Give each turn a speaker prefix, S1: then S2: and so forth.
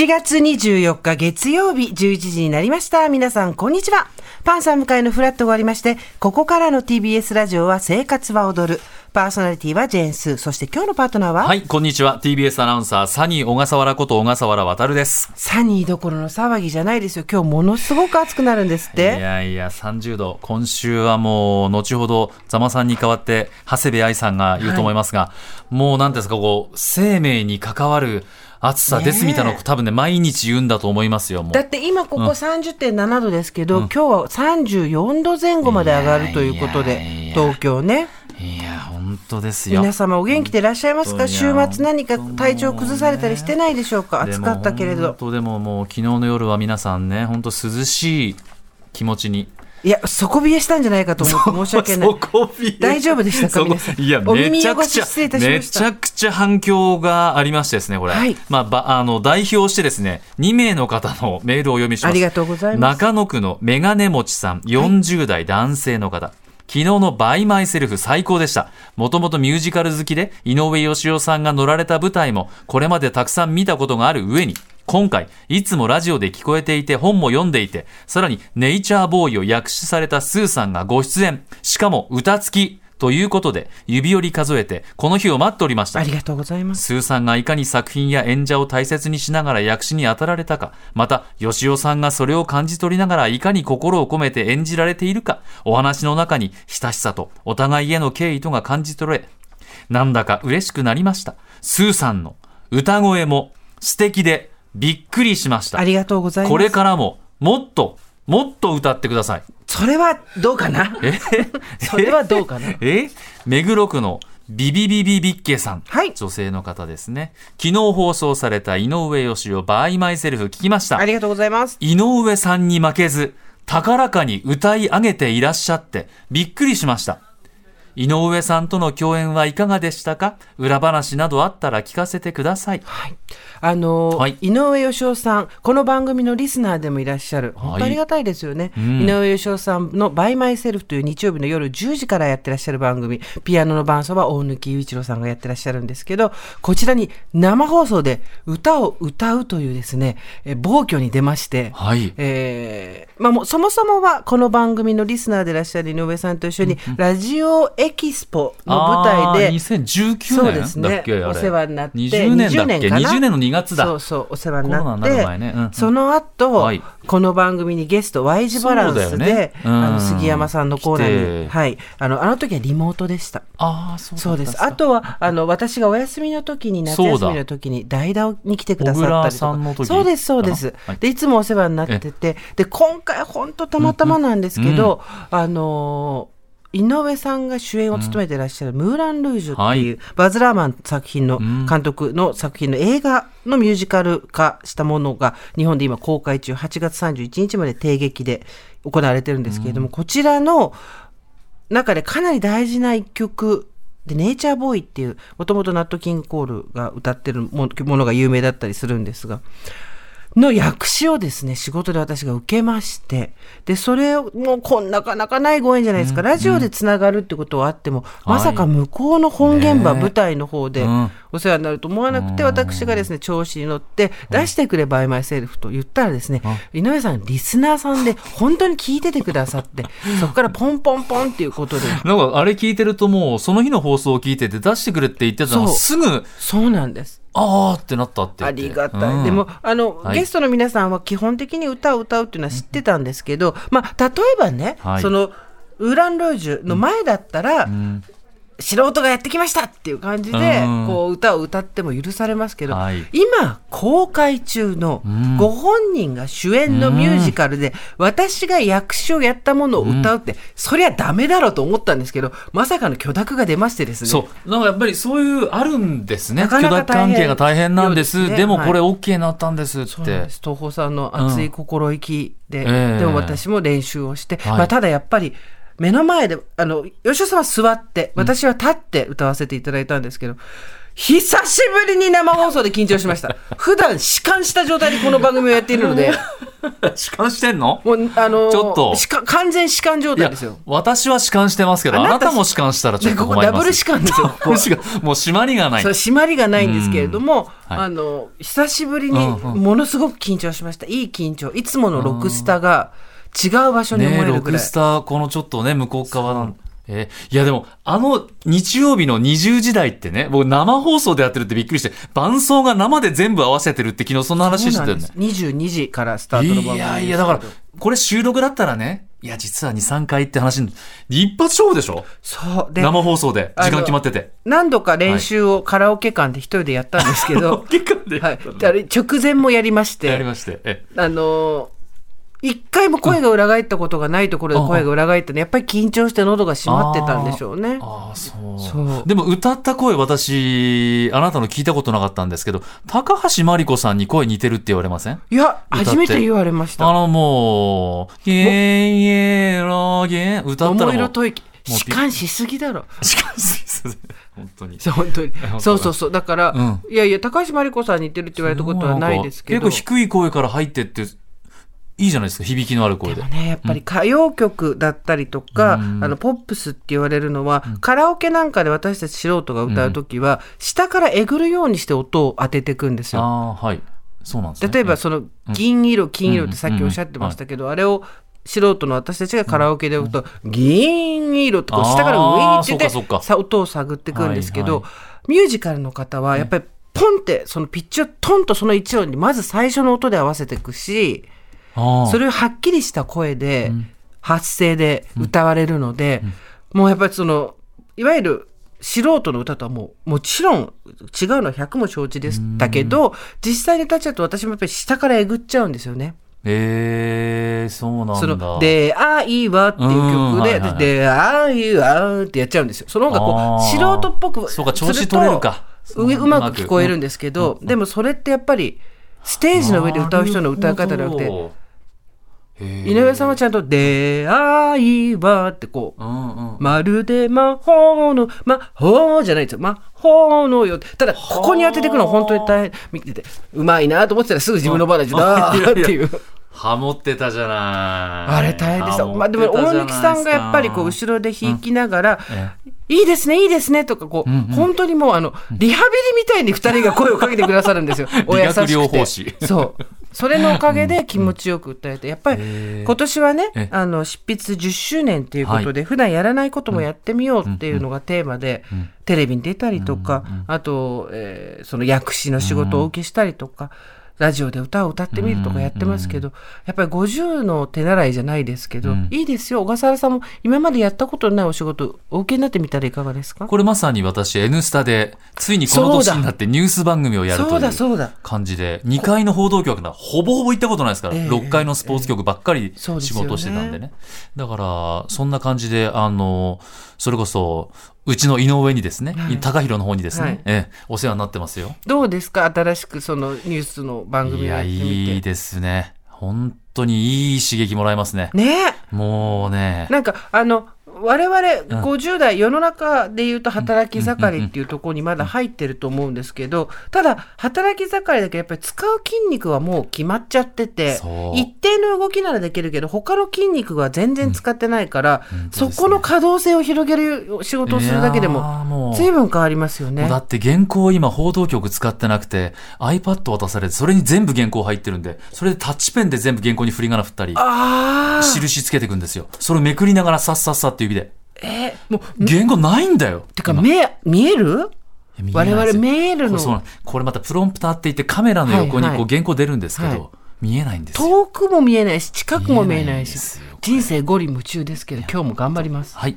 S1: 7月24日月曜日11時になりました。皆さん、こんにちは。パンさん迎えのフラットが終わりまして、ここからの TBS ラジオは生活は踊る。パーソナリティはジェーンスー。そして今日のパートナーは？
S2: はい、こんにちは。TBS アナウンサー、サニー小笠原こと小笠原渉です。
S1: サニーどころの騒ぎじゃないですよ。今日ものすごく暑くなるんですっ
S2: い
S1: て。
S2: やいや、30度。今週はもう、後ほど、ざまさんに代わって、長谷部愛さんが言うと思いますが、もう、なんていうんですか、こう、生命に関わる暑さですみたいなのを多分ね、毎日言うんだと思いますよ。
S1: だって今ここ30.7度ですけど、今日は34度前後まで上がるということで東京ね。
S2: いや、本当ですよ。
S1: 皆様お元気でいらっしゃいますか？週末何か体調崩されたりしてないでしょうか？暑かったけれど
S2: 本。当でももう、昨日の夜は皆さんね、本当涼しい気持ちに。
S1: いや、底冷えしたんじゃないかと思って申し訳ない。大丈夫でしたか
S2: そこ
S1: 皆さん
S2: いや、めちゃくちゃめちゃくちゃ反響がありましてですね、これ。
S1: はい
S2: まあ、ば、あの、代表してですね、2名の方のメールをお読みします。
S1: ありがとうございます
S2: 中野区のメガネ持ちさん、40代男性の方。昨日の By Myself 最高でした。もともとミュージカル好きで、井上芳雄さんが乗られた舞台も、これまでたくさん見たことがある上に、今回、いつもラジオで聞こえていて、本も読んでいて、さらに、 Nature Boy を訳詞されたスーさんがご出演。しかも、歌付き。ということで、指折り数えて、この日を待っておりました
S1: あ。りがとうございます。
S2: スーさんがいかに作品や演者を大切にしながら役詞に当たられたか、また、吉尾さんがそれを感じ取りながらいかに心を込めて演じられているか、お話の中に親しさとお互いへの敬意とが感じ取れ、なんだか嬉しくなりました。スーさんの歌声も素敵でびっくりしました。
S1: あ。りがとうございます。
S2: これからももっと、もっと歌ってください。
S1: それはどうかな？
S2: え？
S1: それはどうかな？
S2: え？目黒区のビビビビビッケさん、
S1: はい。
S2: 女性の方ですね。昨日放送された井上芳雄バイマイセルフ聞きました。
S1: ありがとうございます。
S2: 井上さんに負けず高らかに歌い上げていらっしゃってびっくりしました井上さんとの共演はいかがでしたか？裏話などあったら聞かせてください。
S1: はい。あのー
S2: はい。
S1: 井上義雄さん、この番組のリスナーでもいらっしゃる。本当ありがたいですよね。
S2: ん。
S1: 井上義雄さんのバイマイセルフという日曜日の夜10時からやってらっしゃる番組、ピアノの伴奏は大貫雄一郎さんがやってらっしゃるんですけど、こちらに生放送で歌を歌うというですね、え暴挙に出まして、
S2: はい。
S1: えーまあもうそもそもはこの番組のリスナーでいらっしゃる井上さんと一緒に、ラジオエキスポの舞台で、
S2: あー2019
S1: そうですね。
S2: 年だっけ、あれ。
S1: お世話になって
S2: 20年だっけ
S1: ？20年かな
S2: ？20年の2月だ。
S1: そうそうお世話に
S2: な
S1: なって。
S2: る前ね。うんうん。
S1: その後、
S2: はい。
S1: この番組にゲスト Y 字バランスで、
S2: ね。うん。
S1: あの杉山さんのコーナーに、はい、あのあの時はリモートでした。
S2: ああそうだ
S1: そうです。あとは、あの、私がお休みの時に、夏休みの時に、代打に来てくださったりとか。そうです、そうです。
S2: はい。
S1: で、いつもお世話になってて、で、今回、本当たまたまなんですけど、あのー井上さんが主演を務めていらっしゃる、ムーラン・ルージュっていう、バズ・ラーマン作品の監督の作品の映画のミュージカル化したものが、日本で今公開中、8月31日まで定劇で行われてるんですけれども、こちらの中でかなり大事な一曲で、 Nature Boy っていう、もともとナット・キング・コールが歌ってるもものが有名だったりするんですが、の訳詞をですね、仕事で私が受けまして、で、それを、もうこんなかなかないご縁じゃないですか。ラジオでつながるってことはあっても、まさか向こうの本現場、舞台の方で
S2: うん
S1: お世話になると思わなくて、私がですね、調子に乗って、出してくれ、 By Myself と言ったらですね、井上さん、リスナーさんで、本当に聞いててくださって、そこからポンポンポンっていうことで、
S2: なんかあれ聞いてるともうその日の放送を聞いてて出してくれって言ってたのすぐ
S1: そうなんです。
S2: あーってなったって言
S1: ありがたい。
S2: うん。
S1: でも、あの、
S2: はい。
S1: ゲストの皆さんは基本的に歌を歌うっていうのは知ってたんですけど、まあ、例えばね、
S2: はい。
S1: その、ウーランロージュの前だったら、
S2: ん
S1: 素人がやってきましたっていう感じで、
S2: うん。
S1: こう、歌を歌っても許されますけど、
S2: はい。
S1: 今、公開中の
S2: ん。
S1: ご本人が主演のミュージカルで、私が役詞をやったものを歌うって、そりゃダメだろうと思ったんですけど、まさかの許諾が出ましてですね。
S2: そう。なんかやっぱりそういうあるんですね。許諾関係が大変。なんですでもこれ
S1: は
S2: OK になったんですって。
S1: です。東宝さんの熱い心意気で、
S2: ええ。
S1: でも私も練習をして、
S2: はい。
S1: まあ、ただやっぱり目の前で、あの、吉尾さんは座って、私は立って歌わせていただいたんですけど、久しぶりに生放送で緊張しました。普段弛緩した状態でこの番組をやっているので、
S2: 弛緩してんの？
S1: もう、あの
S2: ちょっと。
S1: 完全弛緩状態ですよ。
S2: 私は弛緩してますけど、あ
S1: あ
S2: なたも弛緩したらちょっと困ります。
S1: でここダブル弛緩ですよ。ここ
S2: もう締まりがない。
S1: そう締まりがないんですけれども、
S2: はい。
S1: あの久しぶりに
S2: うんうん。
S1: ものすごく緊張しました、いい緊張。いつものロクスタが違う場所に思
S2: ね
S1: えるぐらい、
S2: ロクスター、このちょっとね、向こう側の。えーいやでも、あの日曜日の20時台ってね、僕生放送でやってるってびっくりして、伴奏が生で全部合わせてるって昨日そんな話してたよね。
S1: 22時からスタートの番組
S2: いやいや、だから、これ収録だったらね、いや、実は2、3回って話に、一発勝負でしょ？
S1: そうで
S2: 生放送で、時間決まってて。
S1: 何度か練習をカラオケ館で一人でやったんですけど、
S2: 結果で、
S1: はい、であれ直前もやりまし
S2: やり
S1: て
S2: まして。え
S1: あのー一回も声が裏返ったことがないところで声が裏返ったのやっぱり緊張して喉が閉まってたんでしょうね。
S2: ああ、そう。でも歌った声、私、あなたの聞いたことなかったんですけど、高橋真理子さんに声似てるって言われません？
S1: いや、初めて言われました。
S2: あのもう、ゲーイエローゲー歌ったら
S1: 桃
S2: もう、
S1: 弛緩しすぎだろ。
S2: しかし、本当に。
S1: そう本当に。そうそうそう。だから、
S2: うん。
S1: いやいや高橋真理子さんに似てるって言われたことはないですけど。
S2: 結構低い声から入ってって、いいじゃないですか、響きのある声で。
S1: でも。ねやっぱり歌謡曲だったりとか、
S2: うん。
S1: あのポップスって言われるのは、カラオケなんかで私たち素人が歌う時は、下からえぐるようにして音を当てていくんですよ。
S2: ああ、はい。そうなんですね。
S1: 例えばその銀色金色ってさっきおっしゃってましたけど、あれを素人の私たちがカラオケで歌うと、銀色ってこう下からウィーってさ音を探っていくんですけど、
S2: はいは
S1: ミュージカルの方はやっぱりポンってそのピッチをトンとその一音にまず最初の音で合わせていくしそれをはっきりした声で発声で歌われるので、もうやっぱりそのいわゆる素人の歌とはもうもちろん違うのは100も承知でしたけど実際に歌っちゃうと私もやっぱり下からえぐっちゃうんですよね。
S2: えー、そうなんだ。
S1: その、で、あいわっていう曲で、で、あいわってやっちゃうんですよ。その方がこう、素人っぽく
S2: そうか調子取れるか。
S1: ううまく聞こえるんですけど、でもそれってやっぱり、ステージの上で歌う人の歌い方じゃなくて、井上さんはちゃんと、で、あいわってこう、
S2: うんうん。
S1: まるで魔法の、魔法じゃないですよ。魔法のよ。ただ、ここに当てていくのは本当に大変、見てて、うまいなと思ってたらすぐ自分の番だーっていう。
S2: ハモってたじゃない。
S1: あれ大変でした。まあでも、大貫さんがやっぱりこう、後ろで弾きながら、
S2: え
S1: いいですね、いいですね、とか、こう、本当にもう、あの、リハビリみたいに二人が声をかけてくださるんですよ。お優しくて。そう。それのおかげで気持ちよく歌えて、やっぱり今年はね
S2: え、
S1: あの、執筆10周年っていうことで、普段やらないこともやってみようっていうのがテーマで、テレビに出たりとか、あと、えーその薬師の仕事をお受けしたりとか、ラジオで歌を歌ってみるとかやってますけど、やっぱり50の手習いじゃないですけど、いいですよ。小笠原さんも今までやったことのないお仕事、お受けになってみたらいかがですか？
S2: これまさに私、N スタで、ついにこの年になってニュース番組をやるという。感じで、2階の報道局ならほぼほぼ行ったことないですから、
S1: ええ
S2: 6階のスポーツ局ばっかり仕事してたんでね。だから、そんな感じで、あの、それこそ、うちの井上にですね、
S1: はい
S2: 高弘の方にですね、
S1: はい
S2: ええお世話になってますよ。
S1: どうですか？新しくそのニュースの番組
S2: いや、
S1: をやってみて。
S2: いいですね。本当にいい刺激もらえますね。
S1: ね
S2: もうね。
S1: なんかあの我々50代、世の中でいうと働き盛りっていうところにまだ入ってると思うんですけど、ただ働き盛りだけどやっぱり使う筋肉はもう決まっちゃってて一定の動きならできるけど他の筋肉が全然使ってないから、そこの可動性を広げる仕事をするだけでも随分変わりますよね。
S2: だって原稿今報道局使ってなくて iPad 渡されてそれに全部原稿入ってるんでそれでタッチペンで全部原稿に振り仮名振ったり
S1: ああ、
S2: 印つけていくんですよ。それをめくりながらさっさっさって指で。
S1: えーもう
S2: 原稿ないんだよ。
S1: てか目見える？
S2: 見え
S1: 我々
S2: ないですよ。
S1: メールの。
S2: これまたプロンプターって言ってカメラの横に
S1: はい。はい
S2: こう原稿出るんですけど、
S1: はい。
S2: 見えないんですよ。
S1: 遠くも見えないし近くも見えないし人生五里夢中ですけど今日も頑張ります。
S2: はい